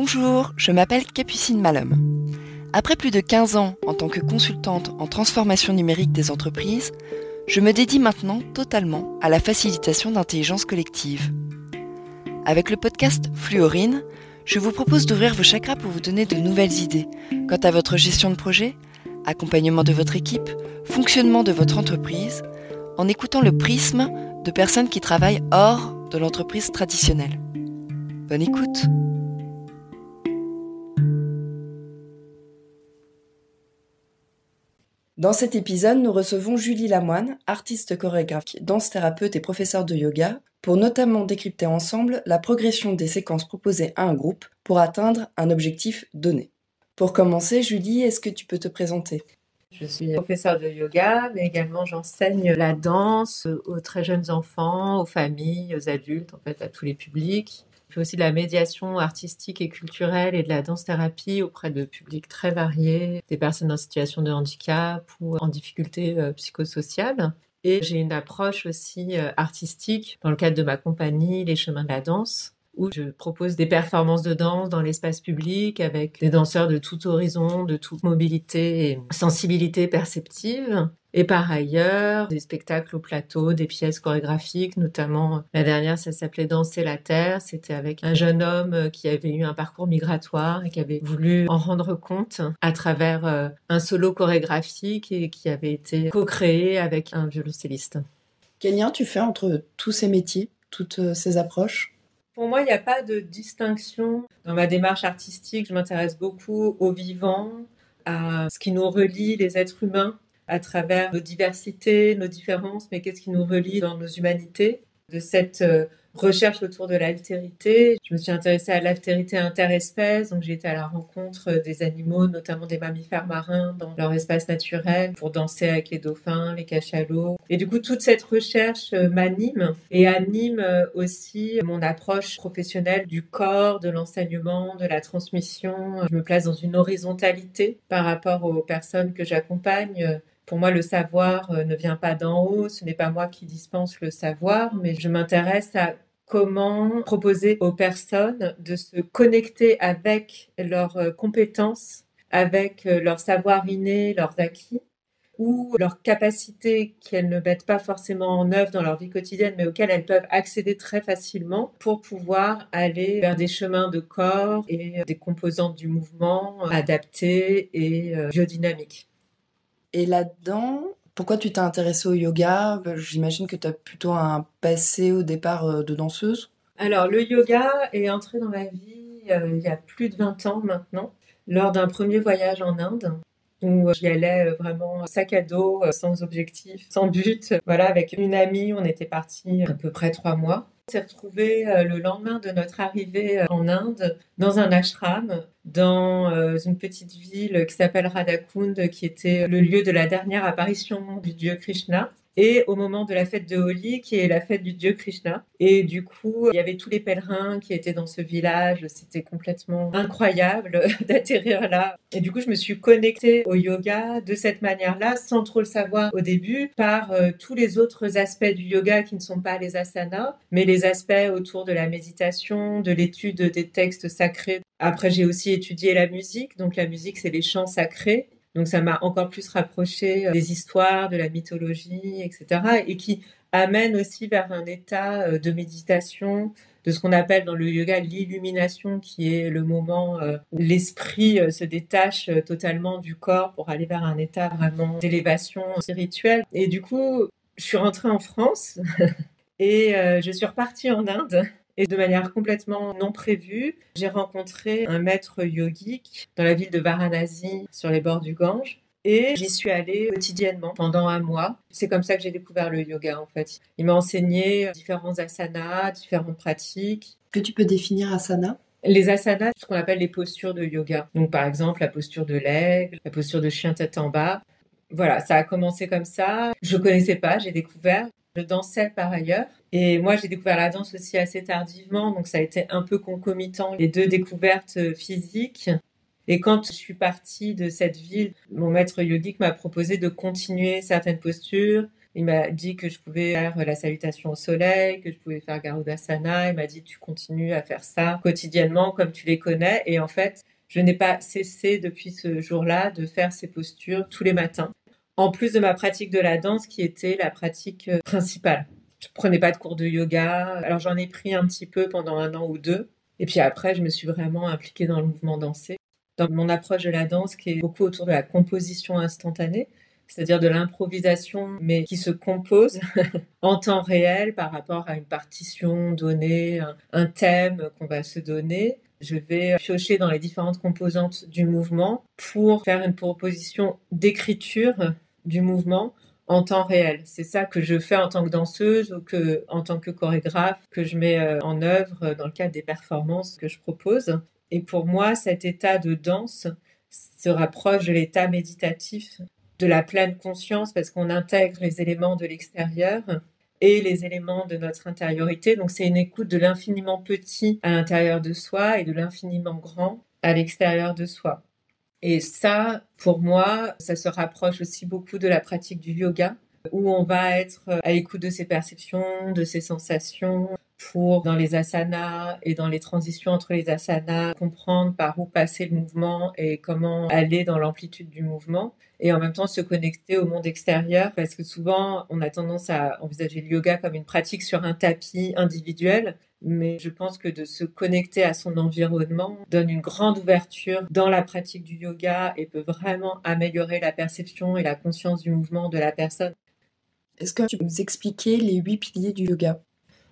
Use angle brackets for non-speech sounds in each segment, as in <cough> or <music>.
Bonjour, je m'appelle Capucine Malhomme. Après plus de 15 ans en tant que consultante en transformation numérique des entreprises, je me dédie maintenant totalement à la facilitation d'intelligence collective. Avec le podcast Fluorine, je vous propose d'ouvrir vos chakras pour vous donner de nouvelles idées quant à votre gestion de projet, accompagnement de votre équipe, fonctionnement de votre entreprise, en écoutant le prisme de personnes qui travaillent hors de l'entreprise traditionnelle. Bonne écoute Dans cet épisode, nous recevons Julie Lamoine, artiste chorégraphe, danse thérapeute et professeure de yoga, pour notamment décrypter ensemble la progression des séquences proposées à un groupe pour atteindre un objectif donné. Pour commencer, Julie, est-ce que tu peux te présenter? Je suis professeure de yoga, mais également j'enseigne la danse aux très jeunes enfants, aux familles, aux adultes, en fait à tous les publics. Je fais aussi de la médiation artistique et culturelle et de la danse-thérapie auprès de publics très variés, des personnes en situation de handicap ou en difficulté euh, psychosociale. Et j'ai une approche aussi euh, artistique dans le cadre de ma compagnie Les Chemins de la Danse, où je propose des performances de danse dans l'espace public avec des danseurs de tout horizon, de toute mobilité et sensibilité perceptive. Et par ailleurs, des spectacles au plateau, des pièces chorégraphiques, notamment la dernière, ça s'appelait Danser la Terre. C'était avec un jeune homme qui avait eu un parcours migratoire et qui avait voulu en rendre compte à travers euh, un solo chorégraphique et qui avait été co-créé avec un violoncelliste. Quel lien tu fais entre tous ces métiers, toutes euh, ces approches? Pour moi, il n'y a pas de distinction. Dans ma démarche artistique, je m'intéresse beaucoup au vivant, à ce qui nous relie les êtres humains à travers nos diversités, nos différences, mais qu'est-ce qui nous relie dans nos humanités. De cette euh, recherche autour de l'altérité. Je me suis intéressée à l'altérité interespèce, donc j'ai été à la rencontre des animaux, notamment des mammifères marins dans leur espace naturel pour danser avec les dauphins, les cachalots. Et du coup, toute cette recherche euh, m'anime et anime euh, aussi mon approche professionnelle du corps, de l'enseignement, de la transmission. Je me place dans une horizontalité par rapport aux personnes que j'accompagne pour moi, le savoir euh, ne vient pas d'en haut, ce n'est pas moi qui dispense le savoir, mais je m'intéresse à comment proposer aux personnes de se connecter avec leurs euh, compétences, avec euh, leur savoir inné, leurs acquis, ou leurs capacités qu'elles ne mettent pas forcément en œuvre dans leur vie quotidienne, mais auxquelles elles peuvent accéder très facilement pour pouvoir aller vers des chemins de corps et des composantes du mouvement adaptés et biodynamiques. Et là-dedans, pourquoi tu t'es intéressée au yoga? J'imagine que tu as plutôt un passé au départ euh, de danseuse. Alors, le yoga est entré dans ma vie euh, il y a plus de 20 ans maintenant, lors d'un premier voyage en Inde où j'y allais euh, vraiment sac à dos, sans objectif, sans but. Voilà, avec une amie, on était parti à peu près trois mois. S'est retrouvé le lendemain de notre arrivée en Inde dans un ashram dans euh, une petite ville qui s'appelle Radhakund, qui était le lieu de la dernière apparition du dieu Krishna et au moment de la fête de Holi, qui est la fête du dieu Krishna. Et du coup, il y avait tous les pèlerins qui étaient dans ce village. C'était complètement incroyable <laughs> d'atterrir là. Et du coup, je me suis connectée au yoga de cette manière-là, sans trop le savoir au début, par euh, tous les autres aspects du yoga qui ne sont pas les asanas, mais les aspects autour de la méditation, de l'étude des textes sacrés. Après, j'ai aussi étudié la musique. Donc, la musique, c'est les chants sacrés. Donc ça m'a encore plus rapproché euh, des histoires, de la mythologie, etc. Et qui amène aussi vers un état euh, de méditation, de ce qu'on appelle dans le yoga l'illumination, qui est le moment euh, où l'esprit se détache totalement du corps pour aller vers un état vraiment d'élévation spirituelle. Et du coup, je suis rentrée en France <laughs> et je suis repartie en Inde et de manière complètement non prévue, j'ai rencontré un maître yogique dans la ville de Varanasi, sur les bords du Gange. Et j'y suis allée quotidiennement pendant un mois. C'est comme ça que j'ai découvert le yoga en fait. Il m'a enseigné différents asanas, différentes pratiques. Que tu peux définir asana? Les asanas, ce qu'on appelle les postures de yoga. Donc par exemple la posture de l'aigle, la posture de chien tête en bas. Voilà, ça a commencé comme ça. Je connaissais pas, j'ai découvert. Je par ailleurs. Et moi, j'ai découvert la danse aussi assez tardivement, donc ça a été un peu concomitant, les deux découvertes euh, physiques. Et quand je suis partie de cette ville, mon maître yogique m'a proposé de continuer certaines postures Il m'a dit que je pouvais faire la salutation au soleil, que je pouvais faire Garudasana. Il m'a dit tu continues à faire ça quotidiennement comme tu les connais. Et en fait, je n'ai pas cessé depuis ce jour-là de faire ces postures tous les matins. En plus de ma pratique de la danse qui était la pratique euh, principale. Je prenais pas de cours de yoga. Alors j'en ai pris un petit peu pendant un an ou deux. Et puis après, je me suis vraiment impliquée dans le mouvement dansé. Dans mon approche de la danse qui est beaucoup autour de la composition instantanée, c'est-à-dire de l'improvisation, mais qui se compose <laughs> en temps réel par rapport à une partition donnée, un, thème qu'on va se donner. Je vais piocher dans les différentes composantes du mouvement pour faire une proposition d'écriture du mouvement en temps réel. C'est ça que je fais en tant que danseuse ou que en tant que chorégraphe que je mets euh, en œuvre dans le cadre des performances que je propose. Et pour moi, cet état de danse se rapproche de l'état méditatif de la pleine conscience parce qu'on intègre les éléments de l'extérieur et les éléments de notre intériorité. Donc c'est une écoute de l'infiniment petit à l'intérieur de soi et de l'infiniment grand à l'extérieur de soi. Et ça, pour moi, ça se rapproche aussi beaucoup de la pratique du yoga, où on va être à l'écoute de ses perceptions, de ses sensations, pour, dans les asanas et dans les transitions entre les asanas, comprendre par où passer le mouvement et comment aller dans l'amplitude du mouvement. Et en même temps se connecter au monde extérieur parce que souvent on a tendance à envisager le yoga comme une pratique sur un tapis individuel mais je pense que de se connecter à son environnement donne une grande ouverture dans la pratique du yoga et peut vraiment améliorer la perception et la conscience du mouvement de la personne. Est-ce que tu peux nous expliquer les huit piliers du yoga?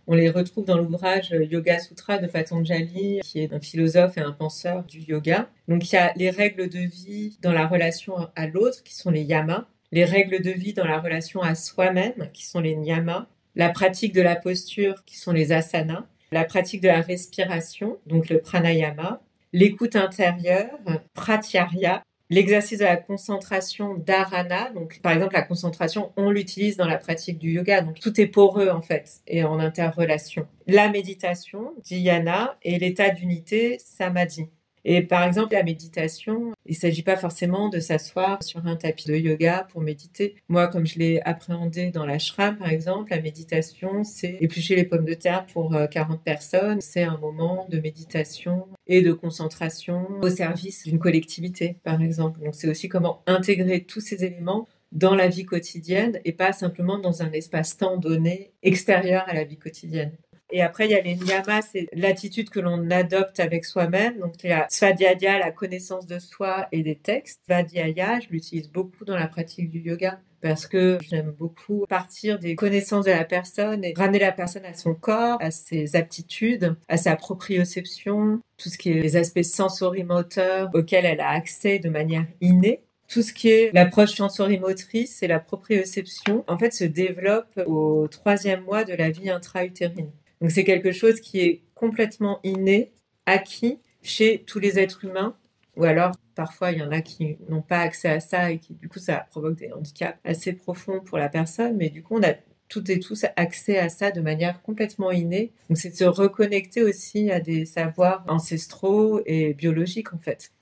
On les retrouve dans l'ouvrage Yoga Sutra de Patanjali, qui est un philosophe et un penseur du yoga. Donc il y a les règles de vie dans la relation à l'autre, qui sont les yamas, les règles de vie dans la relation à soi-même, qui sont les niyamas, la pratique de la posture, qui sont les asanas, la pratique de la respiration, donc le pranayama, l'écoute intérieure, pratyarya, L'exercice de la concentration dharana, donc par exemple la concentration, on l'utilise dans la pratique du yoga, donc tout est poreux en fait et en interrelation. La méditation, dhyana, et l'état d'unité, samadhi. Et par exemple, la méditation, il ne s'agit pas forcément de s'asseoir sur un tapis de yoga pour méditer. Moi, comme je l'ai appréhendé dans l'ashram, par exemple, la méditation, c'est éplucher les pommes de terre pour 40 euh, personnes. C'est un moment de méditation et de concentration au service d'une collectivité, par exemple. Donc, c'est aussi comment intégrer tous ces éléments dans la vie quotidienne et pas simplement dans un espace-temps donné extérieur à la vie quotidienne. Et après, il y a les niyamas, c'est l'attitude que l'on adopte avec soi-même. Donc, il y a svadhyaya, la connaissance de soi et des textes. Svadhyaya, je l'utilise beaucoup dans la pratique du yoga parce que j'aime beaucoup partir des connaissances de la personne et ramener la personne à son corps, à ses aptitudes, à sa proprioception, tout ce qui est les aspects sensorimoteurs auxquels elle a accès de manière innée tout ce qui est l'approche sensorimotrice et la proprioception, en fait, se développe au troisième mois de la vie intra-utérine. Donc c'est quelque chose qui est complètement inné, acquis chez tous les êtres humains, ou alors parfois il y en a qui n'ont pas accès à ça et qui du coup ça provoque des handicaps assez profonds pour la personne, mais du coup on a toutes et tous accès à ça de manière complètement innée. Donc c'est de se reconnecter aussi à des savoirs ancestraux et biologiques en fait.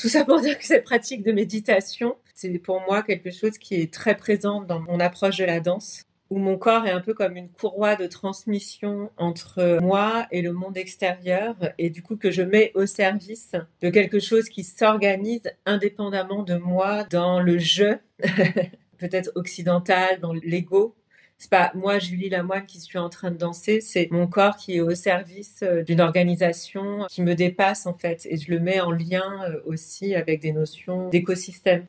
Tout ça pour dire que cette pratique de méditation, c'est pour moi quelque chose qui est très présent dans mon approche de la danse où mon corps est un peu comme une courroie de transmission entre moi et le monde extérieur et du coup que je mets au service de quelque chose qui s'organise indépendamment de moi dans le jeu, <laughs> peut-être occidental, dans l'ego. C'est pas moi, Julie Lamoine, qui suis en train de danser, c'est mon corps qui est au service euh, d'une organisation qui me dépasse en fait et je le mets en lien euh, aussi avec des notions d'écosystème.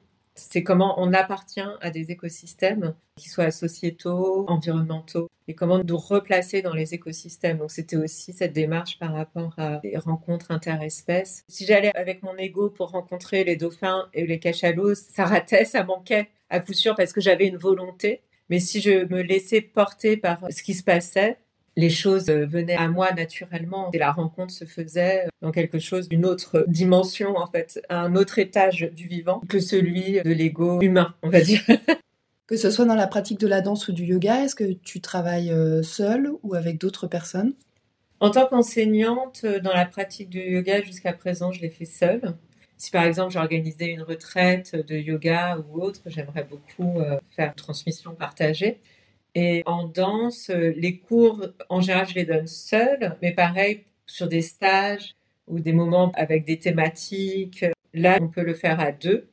C'est comment on appartient à des écosystèmes, qui soient sociétaux, environnementaux, et comment nous replacer dans les écosystèmes. Donc c'était aussi cette démarche par rapport à des rencontres interespèces. Si j'allais avec mon ego pour rencontrer les dauphins et les cachalots, ça ratait, ça manquait à coup sûr parce que j'avais une volonté. Mais si je me laissais porter par ce qui se passait, les choses euh, venaient à moi naturellement et la rencontre se faisait euh, dans quelque chose d'une autre dimension en fait, un autre étage du vivant que celui de l'ego humain, on va dire. <laughs> que ce soit dans la pratique de la danse ou du yoga, est-ce que tu travailles euh, seule ou avec d'autres personnes? En tant qu'enseignante, dans la pratique du yoga jusqu'à présent, je l'ai fait seule. Si par exemple j'organisais une retraite de yoga ou autre, j'aimerais beaucoup faire une transmission partagée. Et en danse, les cours, en général, je les donne seuls, mais pareil, sur des stages ou des moments avec des thématiques, là, on peut le faire à deux.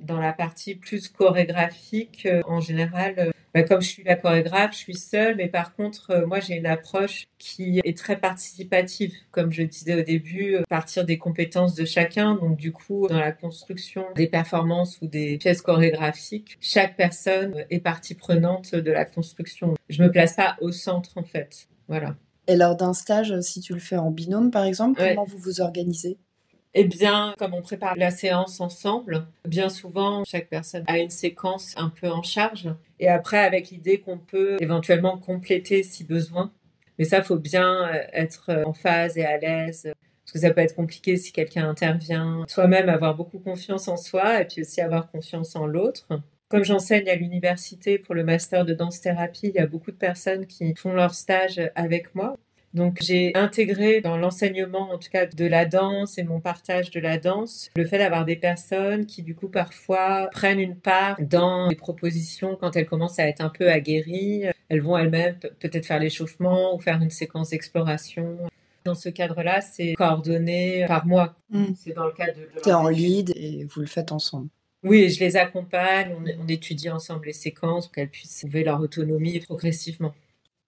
Dans la partie plus chorégraphique, en général, bah, comme je suis la chorégraphe, je suis seule, mais par contre, euh, moi, j'ai une approche qui est très participative, comme je disais au début, euh, partir des compétences de chacun. Donc, du coup, dans la construction des performances ou des pièces chorégraphiques, chaque personne est partie prenante de la construction. Je me place pas au centre, en fait. Voilà. Et lors d'un stage, si tu le fais en binôme, par exemple, comment vous vous organisez? Eh bien, comme on prépare la séance ensemble, bien souvent, chaque personne a une séquence un peu en charge. Et après, avec l'idée qu'on peut éventuellement compléter si besoin. Mais ça, faut bien euh, être en phase et à l'aise. Parce que ça peut être compliqué si quelqu'un intervient. Soi-même, avoir beaucoup confiance en soi et puis aussi avoir confiance en l'autre. Comme j'enseigne à l'université pour le master de danse-thérapie, il y a beaucoup de personnes qui font leur stage avec moi. Donc j'ai intégré dans l'enseignement, en tout cas de la danse et mon partage de la danse, le fait d'avoir des personnes qui du coup parfois prennent une part dans les propositions quand elles commencent à être un peu aguerries. Elles vont elles-mêmes peut-être faire l'échauffement ou faire une séquence d'exploration. Dans ce cadre-là, c'est coordonné par moi. Hmm. C'est dans le cadre de... Tu es en lead et vous le faites ensemble. Oui, je les accompagne, on, on étudie ensemble les séquences pour qu'elles puissent trouver leur autonomie progressivement.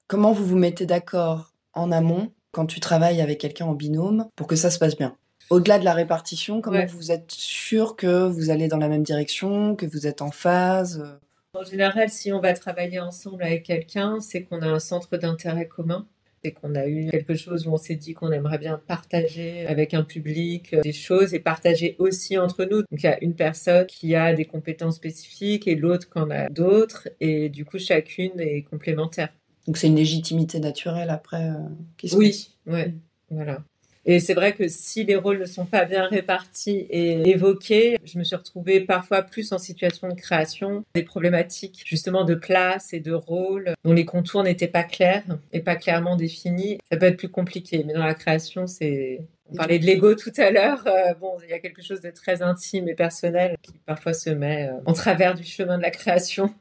Comment vous vous mettez d'accord? En amont quand tu travailles avec quelqu'un en binôme pour que ça se passe bien Au-delà de la répartition, comment vous êtes sûr que vous allez dans la même direction, que vous êtes en phase En général, si on va travailler ensemble avec quelqu'un, c'est qu'on a un centre d'intérêt commun. C'est qu'on a eu quelque chose où on s'est dit qu'on aimerait bien partager avec un public euh, des choses et partager aussi entre nous. Donc il y a une personne qui a des compétences spécifiques et l'autre qui en a d'autres et du coup chacune est complémentaire. Donc c'est une légitimité naturelle après euh, qui Oui, ouais, voilà. Et c'est vrai que si les rôles ne sont pas bien répartis et évoqués, je me suis retrouvée parfois plus en situation de création, des problématiques justement de place et de rôle dont les contours n'étaient pas clairs et pas clairement définis. Ça peut être plus compliqué, mais dans la création, c'est on parlait de l'ego tout à l'heure. Euh, bon, il y a quelque chose de très intime et personnel qui parfois se met euh, en travers du chemin de la création.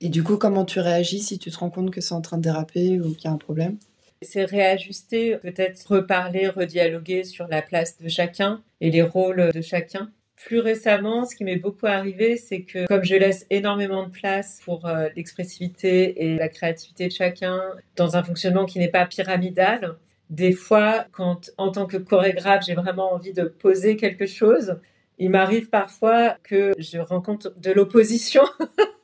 Et du coup, comment tu réagis si tu te rends compte que c'est en train de déraper ou qu'il y a un problème? C'est réajuster, peut-être reparler, redialoguer sur la place de chacun et les rôles de chacun. Plus récemment, ce qui m'est beaucoup arrivé, c'est que comme je laisse énormément de place pour euh, l'expressivité et la créativité de chacun dans un fonctionnement qui n'est pas pyramidal, des fois, quand en tant que chorégraphe, j'ai vraiment envie de poser quelque chose, il m'arrive parfois que je rencontre de l'opposition <laughs>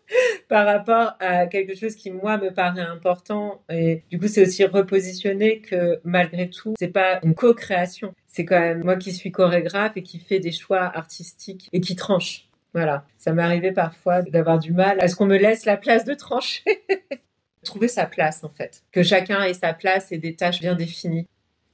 par rapport à quelque chose qui moi me paraît important. Et du coup c'est aussi repositionner que malgré tout c'est pas une co-création. C'est quand même moi qui suis chorégraphe et qui fait des choix artistiques et qui tranche. Voilà. Ça m'est arrivé parfois d'avoir du mal. À ce qu'on me laisse la place de trancher? <laughs> Trouver sa place en fait. Que chacun ait sa place et des tâches bien définies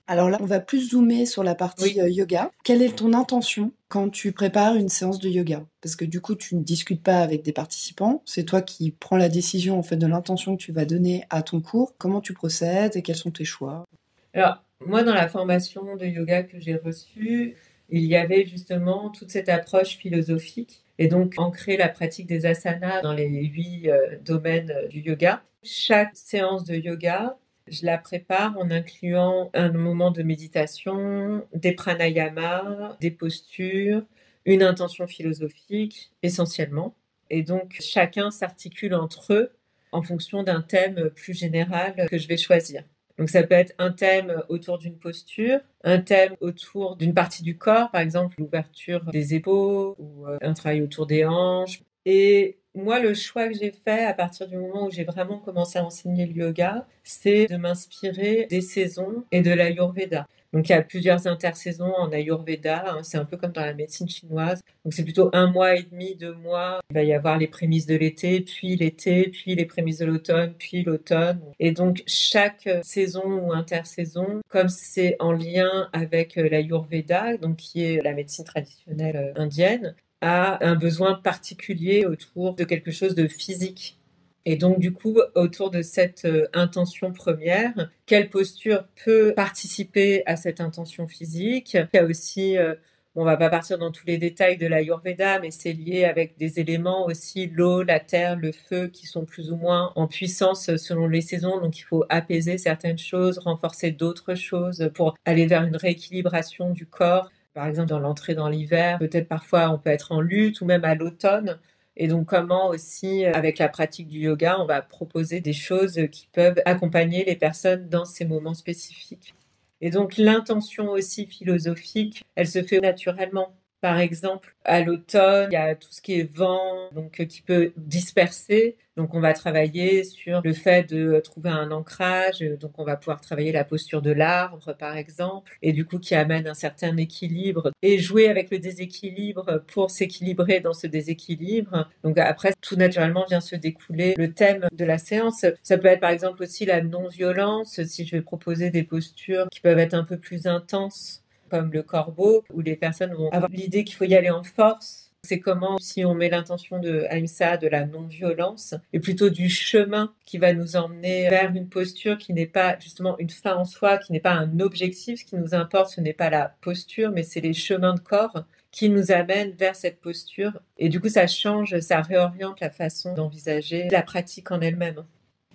alors là, on va plus zoomer sur la partie euh, yoga. Quelle est ton intention quand tu prépares une séance de yoga? Parce que du coup, tu ne discutes pas avec des participants, c'est toi qui prends la décision en fait de l'intention que tu vas donner à ton cours. Comment tu procèdes et quels sont tes choix? Alors, moi, dans la formation de yoga que j'ai reçue, il y avait justement toute cette approche philosophique et donc ancrer la pratique des asanas dans les huit euh, domaines euh, du yoga. Chaque séance de yoga je la prépare en incluant un moment de méditation, des pranayamas, des postures, une intention philosophique essentiellement. Et donc chacun s'articule entre eux en fonction d'un thème plus général que je vais choisir. Donc ça peut être un thème autour d'une posture, un thème autour d'une partie du corps, par exemple l'ouverture des épaules ou euh, un travail autour des hanches. Et moi, le choix que j'ai fait à partir du moment où j'ai vraiment commencé à enseigner le yoga, c'est de m'inspirer des saisons et de l'ayurveda. Donc il y a plusieurs intersaisons en Ayurveda, hein. c'est un peu comme dans la médecine chinoise. Donc c'est plutôt un mois et demi, deux mois. Il va y avoir les prémices de l'été, puis l'été, puis les prémices de l'automne, puis l'automne. Et donc chaque saison ou intersaison, comme c'est en lien avec l'Ayurveda, donc qui est la médecine traditionnelle euh, indienne, a un besoin particulier autour de quelque chose de physique. Et donc, du coup, autour de cette euh, intention première, quelle posture peut participer à cette intention physique? Il y a aussi, euh, On va pas partir dans tous les détails de l'Ayurveda, mais c'est lié avec des éléments aussi, l'eau, la terre, le feu, qui sont plus ou moins en puissance selon les saisons. Donc il faut apaiser certaines choses, renforcer d'autres choses pour aller vers une rééquilibration du corps. Par exemple, dans l'entrée dans l'hiver, peut-être parfois on peut être en lutte ou même à l'automne. Et donc comment aussi, avec la pratique du yoga, on va proposer des choses qui peuvent accompagner les personnes dans ces moments spécifiques. Et donc l'intention aussi philosophique, elle se fait naturellement. Par exemple, à l'automne, il y a tout ce qui est vent, donc euh, qui peut disperser. Donc, on va travailler sur le fait de trouver un ancrage. Donc, on va pouvoir travailler la posture de l'arbre, par exemple, et du coup, qui amène un certain équilibre et jouer avec le déséquilibre pour s'équilibrer dans ce déséquilibre. Donc, après, tout naturellement vient se découler le thème de la séance. Ça peut être, par exemple, aussi la non-violence. Si je vais proposer des postures qui peuvent être un peu plus intenses comme le corbeau, où les personnes vont avoir l'idée qu'il faut y aller en force. C'est comment, si on met l'intention de Aïmsa, de la non-violence, et plutôt du chemin qui va nous emmener vers une posture qui n'est pas justement une fin en soi, qui n'est pas un objectif. Ce qui nous importe, ce n'est pas la posture, mais c'est les chemins de corps qui nous amènent vers cette posture. Et du coup, ça change, ça réoriente la façon d'envisager la pratique en elle-même.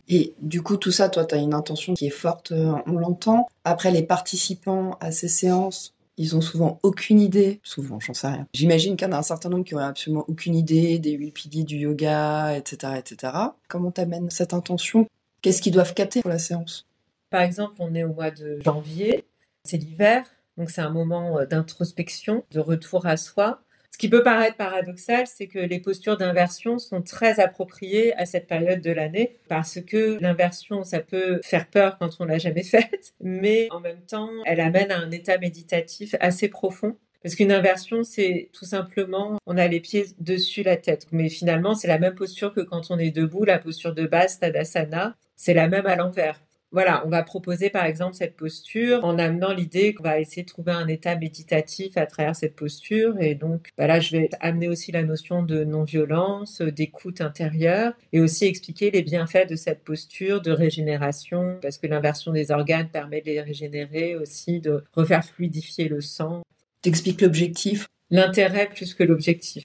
Et du coup, tout ça, toi, tu as une intention qui est forte, euh, on l'entend. Après, les participants à ces séances, ils ont souvent aucune idée. Souvent, j'en sais rien. J'imagine qu'il y en a un certain nombre qui ont absolument aucune idée des huit piliers du yoga, etc., etc. Comment t'amènes cette intention? Qu'est-ce qu'ils doivent capter pour la séance? Par exemple, on est au mois de janvier, c'est l'hiver, donc c'est un moment euh, d'introspection, de retour à soi. Ce qui peut paraître paradoxal, c'est que les postures d'inversion sont très appropriées à cette période de l'année parce que l'inversion, ça peut faire peur quand on l'a jamais faite, mais en même temps, elle amène à un état méditatif assez profond. Parce qu'une inversion, c'est tout simplement, on a les pieds dessus la tête. Mais finalement, c'est la même posture que quand on est debout, la posture de base, Tadasana. C'est la même à l'envers voilà, on va proposer par exemple cette posture en amenant l'idée qu'on va essayer de trouver un état méditatif à travers cette posture. Et donc, bah là, je vais amener aussi la notion de non-violence, d'écoute intérieure et aussi expliquer les bienfaits de cette posture de régénération parce que l'inversion des organes permet de les régénérer aussi, de refaire fluidifier le sang. T'expliques l'objectif? L'intérêt plus que l'objectif.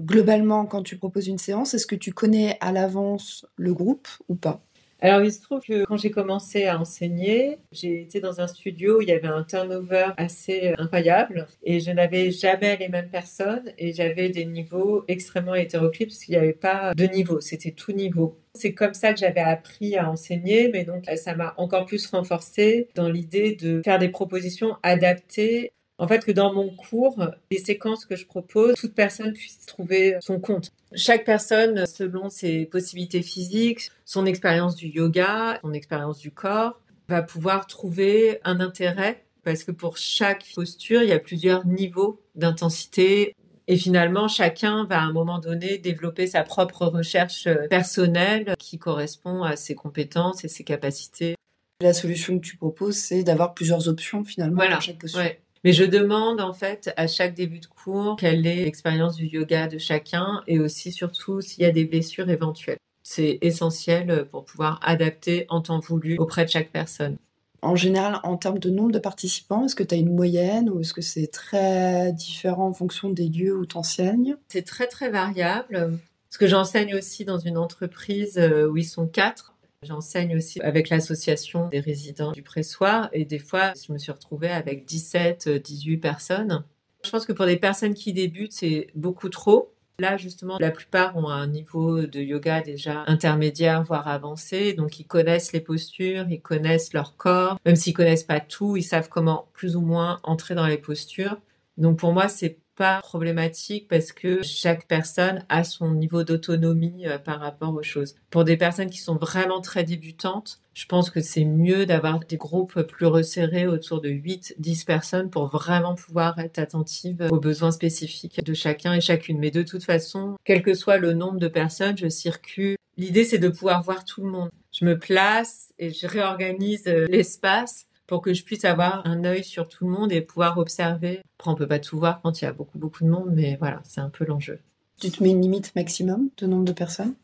Globalement, quand tu proposes une séance, est-ce que tu connais à l'avance le groupe ou pas? Alors, il se trouve que quand j'ai commencé à enseigner, j'ai été dans un studio où il y avait un turnover assez incroyable et je n'avais jamais les mêmes personnes et j'avais des niveaux extrêmement hétéroclites parce qu'il n'y avait pas de niveau, c'était tout niveau. C'est comme ça que j'avais appris à enseigner, mais donc ça m'a encore plus renforcé dans l'idée de faire des propositions adaptées en fait, que dans mon cours, les séquences que je propose, toute personne puisse trouver son compte. Chaque personne, selon ses possibilités physiques, son expérience du yoga, son expérience du corps, va pouvoir trouver un intérêt parce que pour chaque posture, il y a plusieurs niveaux d'intensité. Et finalement, chacun va à un moment donné développer sa propre recherche personnelle qui correspond à ses compétences et ses capacités. La solution que tu proposes, c'est d'avoir plusieurs options finalement voilà. pour chaque posture. Mais je demande en fait à chaque début de cours quelle est l'expérience du yoga de chacun et aussi surtout s'il y a des blessures éventuelles. C'est essentiel pour pouvoir adapter en temps voulu auprès de chaque personne. En général, en termes de nombre de participants, est-ce que tu as une moyenne ou est-ce que c'est très différent en fonction des lieux où tu enseignes C'est très très variable. Parce que j'enseigne aussi dans une entreprise euh, où ils sont quatre. J'enseigne aussi avec l'association des résidents du pressoir et des fois, je me suis retrouvée avec 17, 18 personnes. Je pense que pour des personnes qui débutent, c'est beaucoup trop. Là, justement, la plupart ont un niveau de yoga déjà intermédiaire, voire avancé. Donc, ils connaissent les postures, ils connaissent leur corps. Même s'ils connaissent pas tout, ils savent comment plus ou moins entrer dans les postures. Donc, pour moi, c'est pas problématique parce que chaque personne a son niveau d'autonomie euh, par rapport aux choses. Pour des personnes qui sont vraiment très débutantes, je pense que c'est mieux d'avoir des groupes plus resserrés autour de 8, 10 personnes pour vraiment pouvoir être attentive aux besoins spécifiques de chacun et chacune. Mais de toute façon, quel que soit le nombre de personnes, je circule. L'idée, c'est de pouvoir voir tout le monde. Je me place et je réorganise euh, l'espace pour que je puisse avoir un œil sur tout le monde et pouvoir observer. Après, on peut pas tout voir quand il y a beaucoup, beaucoup de monde, mais voilà, c'est un peu l'enjeu. Tu te mets une limite maximum de nombre de personnes?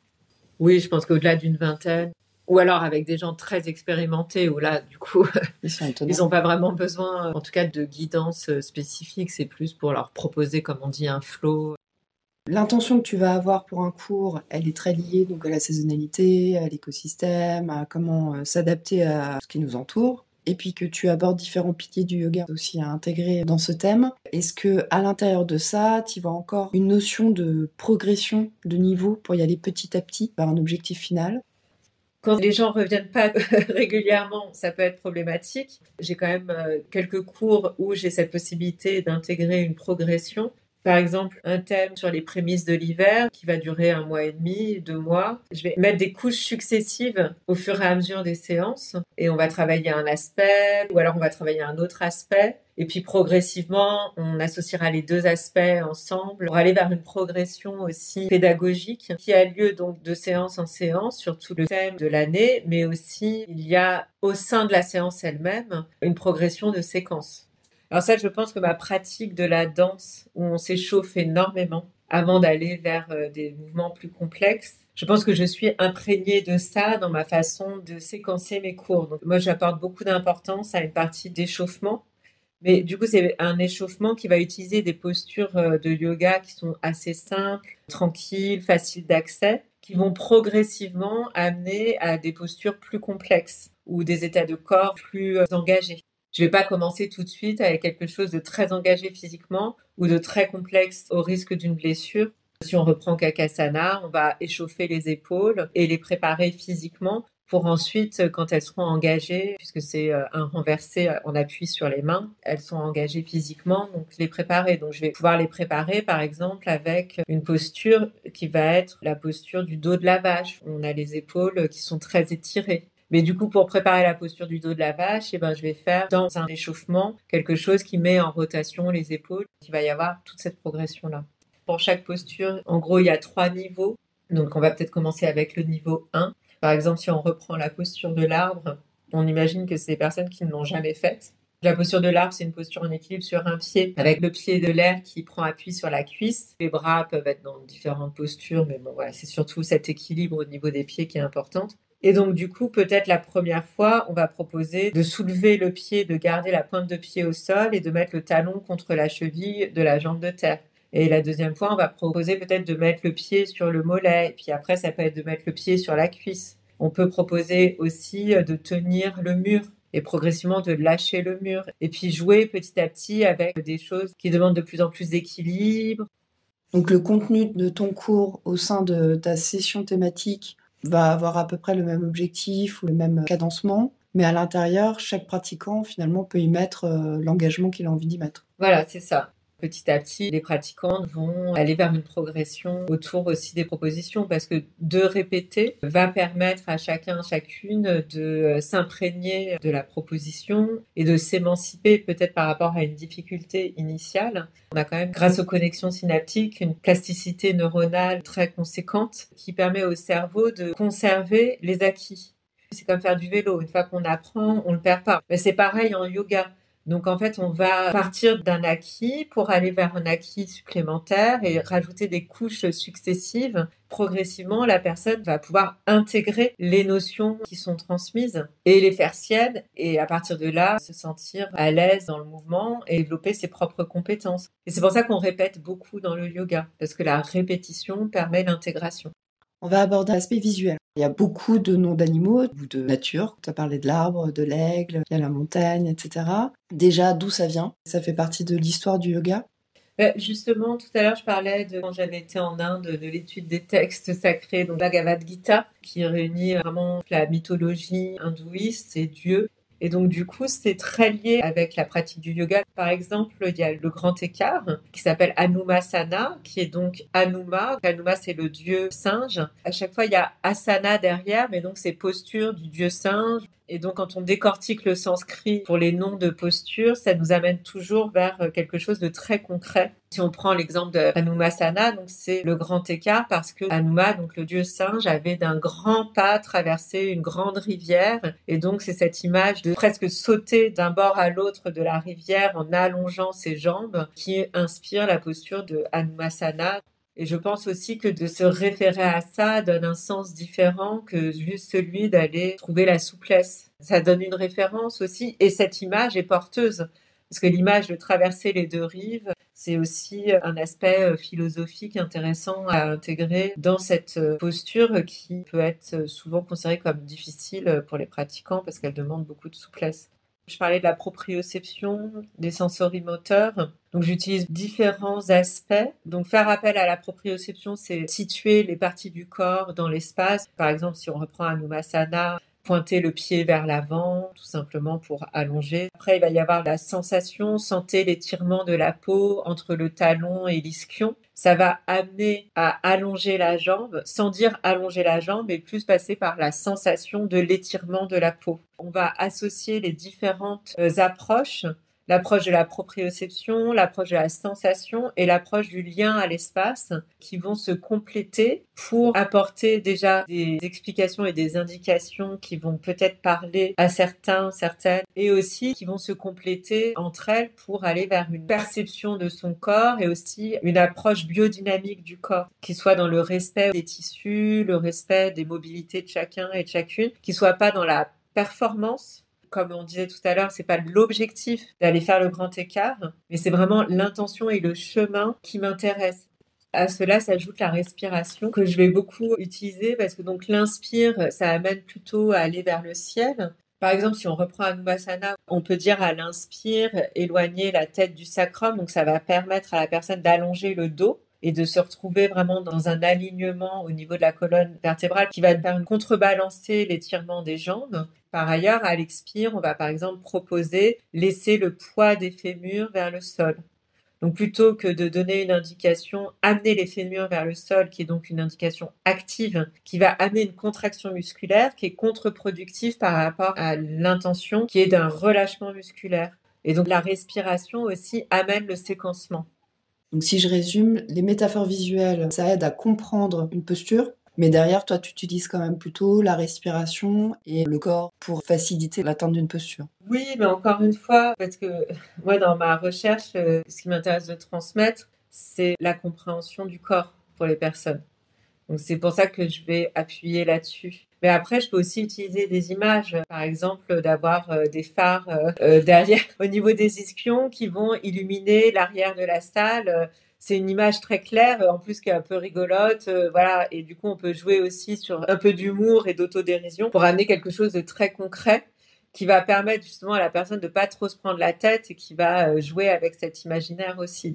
Oui, je pense qu'au-delà d'une vingtaine. ou alors avec des gens très expérimentés où là, du coup, <laughs> ils n'ont pas vraiment besoin, en tout cas, de guidance spécifique. C'est plus pour leur proposer, comme on dit, un flow. L'intention que tu vas avoir pour un cours, elle est très liée donc à la saisonnalité, à l'écosystème, à comment euh, s'adapter à ce qui nous entoure. Et puis que tu abordes différents piliers du yoga aussi à intégrer dans ce thème. Est-ce que à l'intérieur de ça, tu vois encore une notion de progression de niveau pour y aller petit à petit vers un objectif final? Quand les gens reviennent pas <laughs> régulièrement, ça peut être problématique. J'ai quand même euh, quelques cours où j'ai cette possibilité d'intégrer une progression. Par exemple, un thème sur les prémices de l'hiver qui va durer un mois et demi, deux mois. Je vais mettre des couches successives au fur et à mesure des séances et on va travailler un aspect ou alors on va travailler un autre aspect. Et puis progressivement, on associera les deux aspects ensemble pour aller vers une progression aussi pédagogique qui a lieu donc de séance en séance sur tout le thème de l'année, mais aussi il y a au sein de la séance elle-même une progression de séquence. Alors ça, je pense que ma pratique de la danse où on s'échauffe énormément avant d'aller vers euh, des mouvements plus complexes, je pense que je suis imprégnée de ça dans ma façon de séquencer mes cours. Donc moi, j'apporte beaucoup d'importance à une partie d'échauffement mais du coup, c'est un échauffement qui va utiliser des postures euh, de yoga qui sont assez simples, tranquilles, faciles d'accès, qui vont progressivement amener à des postures plus complexes ou des états de corps plus euh, engagés. Je ne vais pas commencer tout de suite avec quelque chose de très engagé physiquement ou de très complexe au risque d'une blessure. Si on reprend Kakasana, on va échauffer les épaules et les préparer physiquement pour ensuite, quand elles seront engagées, puisque c'est euh, un renversé en euh, appui sur les mains, elles sont engagées physiquement, donc les préparer. Donc je vais pouvoir les préparer, par exemple, avec une posture qui va être la posture du dos de la vache. On a les épaules qui sont très étirées. Mais du coup, pour préparer la posture du dos de la vache, eh ben, je vais faire dans un échauffement quelque chose qui met en rotation les épaules. Il va y avoir toute cette progression-là. Pour chaque posture, en gros, il y a trois niveaux. Donc, on va peut-être commencer avec le niveau 1. Par exemple, si on reprend la posture de l'arbre, on imagine que c'est des personnes qui ne l'ont jamais faite. La posture de l'arbre, c'est une posture en équilibre sur un pied, avec le pied de l'air qui prend appui sur la cuisse. Les bras peuvent être dans différentes postures, mais bon, voilà, c'est surtout cet équilibre au niveau des pieds qui est important. Et donc, du coup, peut-être la première fois, on va proposer de soulever le pied, de garder la pointe de pied au sol et de mettre le talon contre la cheville de la jambe de terre. Et la deuxième fois, on va proposer peut-être de mettre le pied sur le mollet. Et puis après, ça peut être de mettre le pied sur la cuisse. On peut proposer aussi euh, de tenir le mur et progressivement de lâcher le mur. Et puis jouer petit à petit avec des choses qui demandent de plus en plus d'équilibre. Donc le contenu de ton cours au sein de ta session thématique va avoir à peu près le même objectif ou le même cadencement. Mais à l'intérieur, chaque pratiquant finalement peut y mettre euh, l'engagement qu'il a envie d'y mettre. Voilà, c'est ça. Petit à petit, les pratiquantes vont aller vers une progression autour aussi des propositions parce que de répéter va permettre à chacun, chacune de euh, s'imprégner de la proposition et de s'émanciper peut-être par rapport à une difficulté initiale. On a quand même, grâce aux connexions synaptiques, une plasticité neuronale très conséquente qui permet au cerveau de conserver les acquis. C'est comme faire du vélo. Une fois qu'on apprend, on le perd pas. Mais c'est pareil en yoga. Donc en fait, on va partir d'un acquis pour aller vers un acquis supplémentaire et rajouter des couches successives. Progressivement, la personne va pouvoir intégrer les notions qui sont transmises et les faire siennes et à partir de là, se sentir à l'aise dans le mouvement et développer ses propres compétences. Et c'est pour ça qu'on répète beaucoup dans le yoga parce que la répétition permet l'intégration. On va aborder l'aspect visuel. Il y a beaucoup de noms d'animaux ou de nature. Tu as parlé de l'arbre, de l'aigle, il y a la montagne, etc. Déjà, d'où ça vient? Ça fait partie de l'histoire du yoga? Bah, Justement, tout à l'heure, je parlais de quand j'avais été en Inde, de l'étude des textes sacrés, donc Bhagavad Gita, qui réunit vraiment la mythologie hindouiste et Dieu et donc, du coup, c'est très lié avec la pratique du yoga. Par exemple, il y a le grand écart qui s'appelle Anumasana, qui est donc Anuma. Anuma, c'est le dieu singe. À chaque fois, il y a Asana derrière, mais donc c'est posture du dieu singe. Et donc, quand on décortique le sanskrit pour les noms de postures, ça nous amène toujours vers euh, quelque chose de très concret. Si on prend l'exemple de Hanumasana, donc c'est le grand écart parce que Hanuma, donc le dieu singe, avait d'un grand pas traversé une grande rivière. Et donc, c'est cette image de presque sauter d'un bord à l'autre de la rivière en allongeant ses jambes qui inspire la posture de Hanumasana. Et je pense aussi que de se référer à ça donne un sens différent que juste celui d'aller trouver la souplesse. Ça donne une référence aussi et cette image est porteuse. Parce que l'image de traverser les deux rives, c'est aussi un aspect euh, philosophique intéressant à intégrer dans cette euh, posture qui peut être souvent considérée comme difficile pour les pratiquants parce qu'elle demande beaucoup de souplesse. Je parlais de la proprioception, des sensorimoteurs. Donc j'utilise différents aspects. Donc faire appel à la proprioception, c'est situer les parties du corps dans l'espace. Par exemple, si on reprend Anumasana, pointer le pied vers l'avant, tout simplement pour allonger. Après, il va y avoir la sensation, sentir l'étirement de la peau entre le talon et l'ischion. Ça va amener à allonger la jambe, sans dire allonger la jambe, mais plus passer par la sensation de l'étirement de la peau. On va associer les différentes euh, approches l'approche de la proprioception, l'approche de la sensation et l'approche du lien à l'espace qui vont se compléter pour apporter déjà des explications et des indications qui vont peut-être parler à certains, certaines et aussi qui vont se compléter entre elles pour aller vers une perception de son corps et aussi une approche biodynamique du corps qui soit dans le respect des tissus, le respect des mobilités de chacun et de chacune, qui soit pas dans la performance comme on disait tout à l'heure, c'est pas l'objectif d'aller faire le grand écart, mais c'est vraiment l'intention et le chemin qui m'intéressent. À cela s'ajoute la respiration que je vais beaucoup utiliser parce que donc l'inspire, ça amène plutôt à aller vers le ciel. Par exemple, si on reprend Anubhasana, on peut dire à l'inspire, éloigner la tête du sacrum, donc ça va permettre à la personne d'allonger le dos et de se retrouver vraiment dans un alignement au niveau de la colonne vertébrale qui va faire contrebalancer l'étirement des jambes. Par ailleurs, à l'expire, on va par exemple proposer laisser le poids des fémurs vers le sol. Donc plutôt que de donner une indication, amener les fémurs vers le sol, qui est donc une indication active, qui va amener une contraction musculaire qui est contre-productive par rapport à l'intention qui est d'un relâchement musculaire. Et donc la respiration aussi amène le séquencement. Donc si je résume, les métaphores visuelles, ça aide à comprendre une posture, mais derrière, toi, tu utilises quand même plutôt la respiration et le corps pour faciliter l'atteinte d'une posture. Oui, mais encore une fois, parce que <laughs> moi, dans ma recherche, euh, ce qui m'intéresse de transmettre, c'est la compréhension du corps pour les personnes. Donc c'est pour ça que je vais appuyer là-dessus. Mais après, je peux aussi utiliser des images, par exemple d'avoir euh, des phares euh, derrière <laughs> au niveau des ischions qui vont illuminer l'arrière de la salle c'est une image très claire, en plus qui est un peu rigolote, euh, voilà. Et du coup, on peut jouer aussi sur un peu d'humour et d'autodérision pour amener quelque chose de très concret qui va permettre justement à la personne de pas trop se prendre la tête et qui va euh, jouer avec cet imaginaire aussi.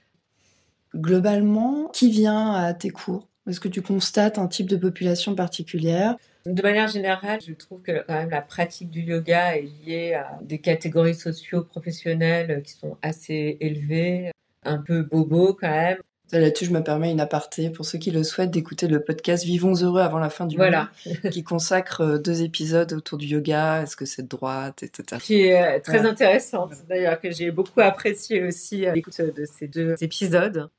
Globalement, qui vient à tes cours? Est-ce que tu constates un type de population particulière? De manière générale, je trouve que quand même la pratique du yoga est liée à des catégories socio-professionnelles qui sont assez élevées un peu bobo quand même. Là-dessus, je me permets une aparté pour ceux qui le souhaitent d'écouter le podcast Vivons heureux avant la fin du voilà. qui consacre euh, deux épisodes autour du yoga, est-ce que c'est droite, etc. Qui est euh, très intéressante d'ailleurs, que j'ai beaucoup apprécié aussi à l'écoute de ces deux épisodes.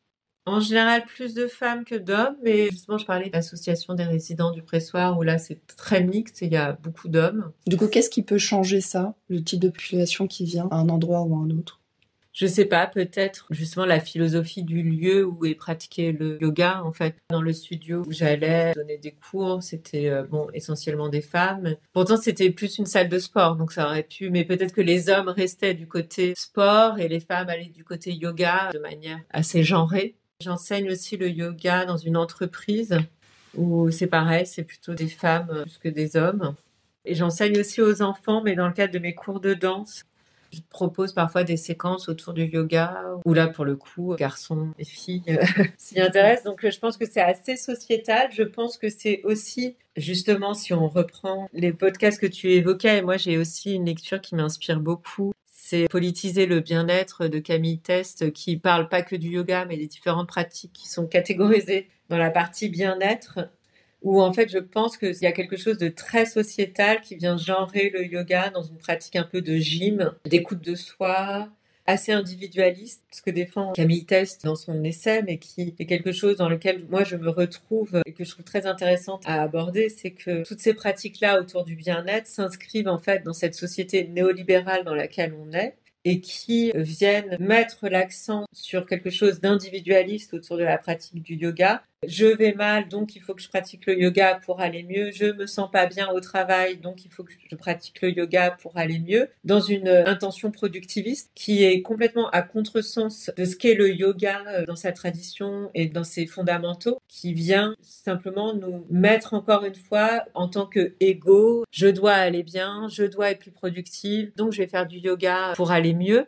En général, plus de femmes que d'hommes, mais justement, je parlais de l'association des résidents du pressoir où là, c'est très mixte et il y a beaucoup d'hommes. Du coup, qu'est-ce qui peut changer ça, le type de population qui vient à un endroit ou à un autre? Je sais pas, peut-être justement la philosophie du lieu où est pratiqué le yoga. En fait, dans le studio où j'allais donner des cours, c'était euh, bon essentiellement des femmes. Pourtant, c'était plus une salle de sport, donc ça aurait pu. Mais peut-être que les hommes restaient du côté sport et les femmes allaient du côté yoga de manière assez genrée. J'enseigne aussi le yoga dans une entreprise où c'est pareil, c'est plutôt des femmes plus que des hommes. Et j'enseigne aussi aux enfants, mais dans le cadre de mes cours de danse. Je propose parfois des séquences autour du yoga, où là, pour le coup, garçons et filles euh, <laughs> s'y intéressent. Donc, je pense que c'est assez sociétal. Je pense que c'est aussi, justement, si on reprend les podcasts que tu évoquais, et moi, j'ai aussi une lecture qui m'inspire beaucoup. C'est Politiser le bien-être de Camille Test, qui parle pas que du yoga, mais des différentes pratiques qui sont catégorisées dans la partie bien-être où en fait je pense qu'il y a quelque chose de très sociétal qui vient genrer le yoga dans une pratique un peu de gym, d'écoute de soi, assez individualiste, ce que défend Camille Test dans son essai, mais qui est quelque chose dans lequel moi je me retrouve et que je trouve très intéressante à aborder, c'est que toutes ces pratiques-là autour du bien-être s'inscrivent en fait dans cette société néolibérale dans laquelle on est et qui viennent mettre l'accent sur quelque chose d'individualiste autour de la pratique du yoga, je vais mal, donc il faut que je pratique le yoga pour aller mieux. Je me sens pas bien au travail, donc il faut que je pratique le yoga pour aller mieux. Dans une intention productiviste qui est complètement à contresens de ce qu'est le yoga euh, dans sa tradition et dans ses fondamentaux, qui vient simplement nous mettre encore une fois en tant que ego. Je dois aller bien, je dois être plus productive, donc je vais faire du yoga pour aller mieux.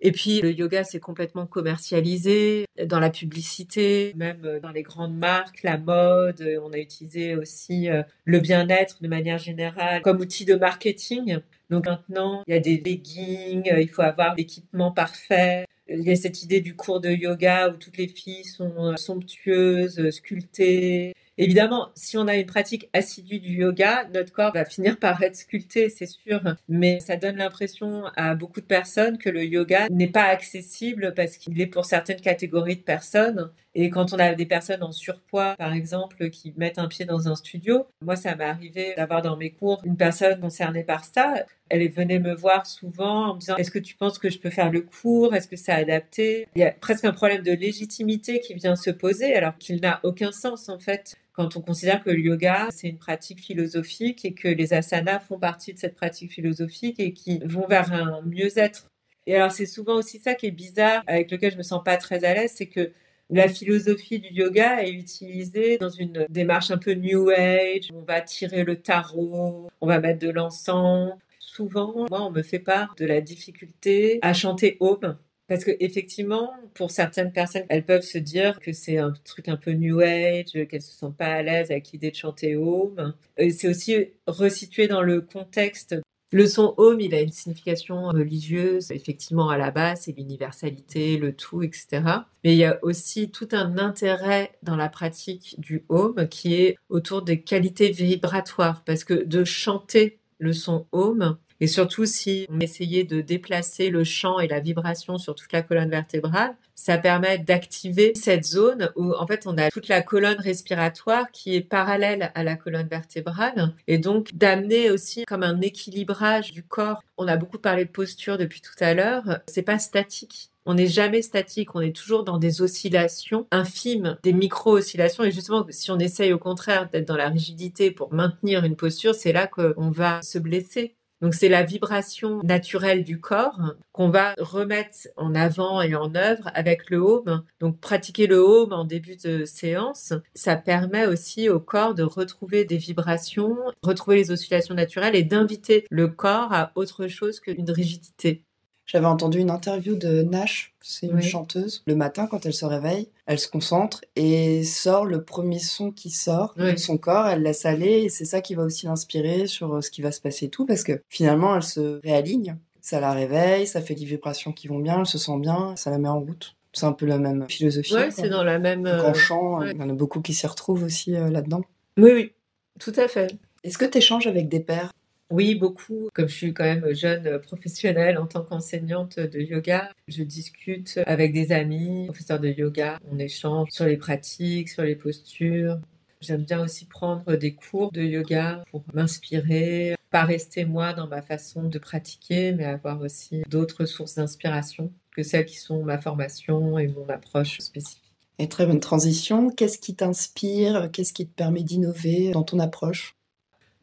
Et puis le yoga c'est complètement commercialisé dans la publicité, même euh, dans les grandes marques, la mode. Euh, on a utilisé aussi euh, le bien-être de manière générale comme outil de marketing. Donc maintenant, il y a des leggings, il faut avoir l'équipement parfait. Il y a cette idée du cours de yoga où toutes les filles sont somptueuses, sculptées, Évidemment, si on a une pratique assidue du yoga, notre corps va finir <laughs> par être sculpté, c'est sûr. Mais ça donne l'impression à beaucoup de personnes que le yoga n'est pas accessible parce qu'il est pour certaines catégories de personnes. Et quand on a des personnes en surpoids, par exemple, qui mettent un pied dans un studio, moi, ça m'est arrivé d'avoir dans mes cours une personne concernée par ça. Elle venait me voir souvent en me disant Est-ce que tu penses que je peux faire le cours? Est-ce que c'est adapté? Il y a presque un problème de légitimité qui vient se poser alors qu'il n'a aucun sens en fait quand on considère que le yoga, c'est une pratique philosophique et que les asanas font partie de cette pratique philosophique et qui vont vers un mieux-être. Et alors, c'est souvent aussi ça qui est bizarre, avec lequel je me sens pas très à l'aise, c'est que la philosophie du yoga est utilisée dans une démarche un peu new age. On va tirer le tarot, on va mettre de l'encens. Souvent, moi, on me fait part de la difficulté à chanter Om parce que effectivement, pour certaines personnes, elles peuvent se dire que c'est un truc un peu new age, qu'elles se sentent pas à l'aise avec l'idée de chanter home. C'est aussi resitué dans le contexte. Le son home, il a une signification religieuse, effectivement à la base, c'est l'universalité, le tout, etc. Mais il y a aussi tout un intérêt dans la pratique du home qui est autour des qualités vibratoires, parce que de chanter le son home, et surtout, si on essayait de déplacer le champ et la vibration sur toute la colonne vertébrale, ça permet d'activer cette zone où, en fait, on a toute la colonne respiratoire qui est parallèle à la colonne vertébrale et donc d'amener aussi comme un équilibrage du corps. On a beaucoup parlé de posture depuis tout à l'heure. C'est pas statique. On n'est jamais statique, on est toujours dans des oscillations infimes, des micro-oscillations. Et justement, si on essaye au contraire d'être dans la rigidité pour maintenir une posture, c'est là qu'on va se blesser. Donc c'est la vibration naturelle du corps qu'on va remettre en avant et en œuvre avec le home. Donc pratiquer le home en début de séance, ça permet aussi au corps de retrouver des vibrations, retrouver les oscillations naturelles et d'inviter le corps à autre chose qu'une rigidité. J'avais entendu une interview de Nash, c'est une chanteuse. Le matin, quand elle se réveille, elle se concentre et sort le premier son qui sort de son corps. Elle laisse aller et c'est ça qui va aussi l'inspirer sur euh, ce qui va se passer et tout parce que finalement, elle se réaligne. Ça la réveille, ça fait des vibrations qui vont bien, elle se sent bien, ça la met en route. C'est un peu la même philosophie. Oui, c'est dans la même. en euh, chant, il y en a beaucoup qui s'y retrouvent aussi euh, là-dedans. Oui, oui, tout à fait. Est-ce que tu échanges avec des pères? Oui, beaucoup. Comme je suis quand même jeune professionnelle en tant qu'enseignante de yoga, je discute avec des amis, professeurs de yoga. On échange sur les pratiques, sur les postures. J'aime bien aussi prendre des cours de yoga pour m'inspirer, pas rester moi dans ma façon de pratiquer, mais avoir aussi d'autres sources d'inspiration que celles qui sont ma formation et mon approche spécifique. Et très bonne transition. Qu'est-ce qui t'inspire? Qu'est-ce qui te permet d'innover dans ton approche?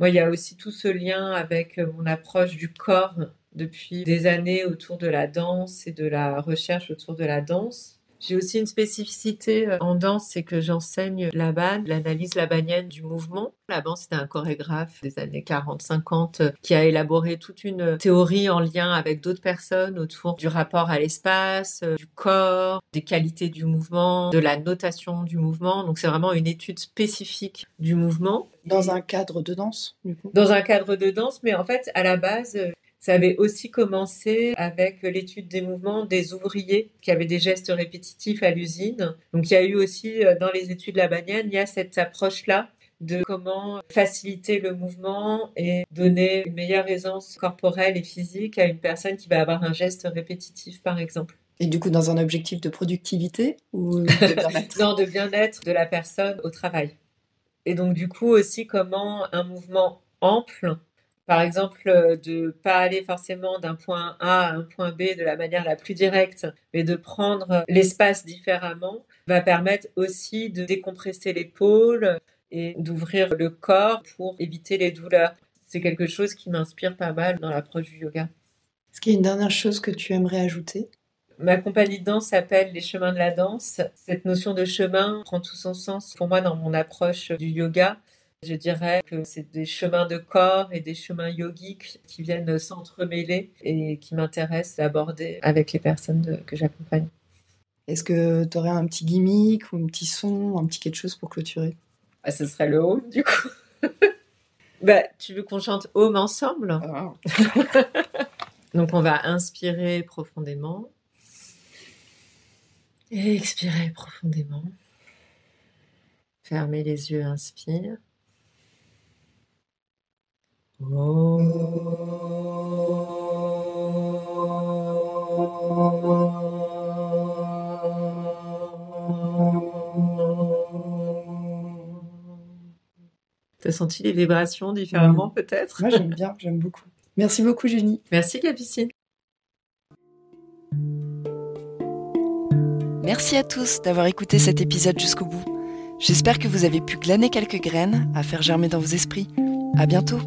Moi, il y a aussi tout ce lien avec euh, mon approche du corps depuis des années autour de la danse et de la recherche autour de la danse. J'ai aussi une spécificité euh, en danse, c'est que j'enseigne la banne, l'analyse labanienne du mouvement. Laban, c'était un chorégraphe des années 40-50 euh, qui a élaboré toute une théorie en lien avec d'autres personnes autour du rapport à l'espace, euh, du corps, des qualités du mouvement, de la notation du mouvement. Donc c'est vraiment une étude spécifique du mouvement. Dans un cadre de danse, du coup? Dans un cadre de danse, mais en fait, à la base, ça avait aussi commencé avec l'étude des mouvements des ouvriers qui avaient des gestes répétitifs à l'usine. Donc il y a eu aussi euh, dans les études de la il y a cette approche-là de comment faciliter le mouvement et donner une meilleure aisance corporelle et physique à une personne qui va avoir un geste répétitif, par exemple. Et du coup, dans un objectif de productivité ou de <laughs> bien-être? Non, de bien-être de la personne au travail. Et donc, du coup, aussi comment un mouvement ample Par exemple, euh, de pas aller forcément d'un point A à un point B de la manière la plus directe, mais de prendre l'espace différemment, va permettre aussi de décompresser l'épaule et d'ouvrir le corps pour éviter les douleurs. C'est quelque chose qui m'inspire pas mal dans l'approche du yoga. Est-ce qu'il y a une dernière chose que tu aimerais ajouter? Ma compagnie de danse s'appelle Les Chemins de la Danse. Cette notion de chemin prend tout son sens pour moi dans mon approche du yoga. Je dirais que c'est des chemins de corps et des chemins yogiques qui viennent s'entremêler et qui m'intéressent d'aborder avec les personnes que j'accompagne. Est-ce que tu aurais un petit gimmick ou un petit son, un petit quelque chose pour clôturer? Ah, Ce serait le home, du coup. <laughs> bah, tu veux qu'on chante home ensemble? Ah. <laughs> Donc, on va inspirer profondément. Et expirer profondément. Fermez les yeux, inspire. T'as senti les vibrations différemment peut-être Moi j'aime bien, j'aime beaucoup. Merci beaucoup Jenny. Merci Capucine. Merci à tous d'avoir écouté cet épisode jusqu'au bout. J'espère que vous avez pu glaner quelques graines à faire germer dans vos esprits. À bientôt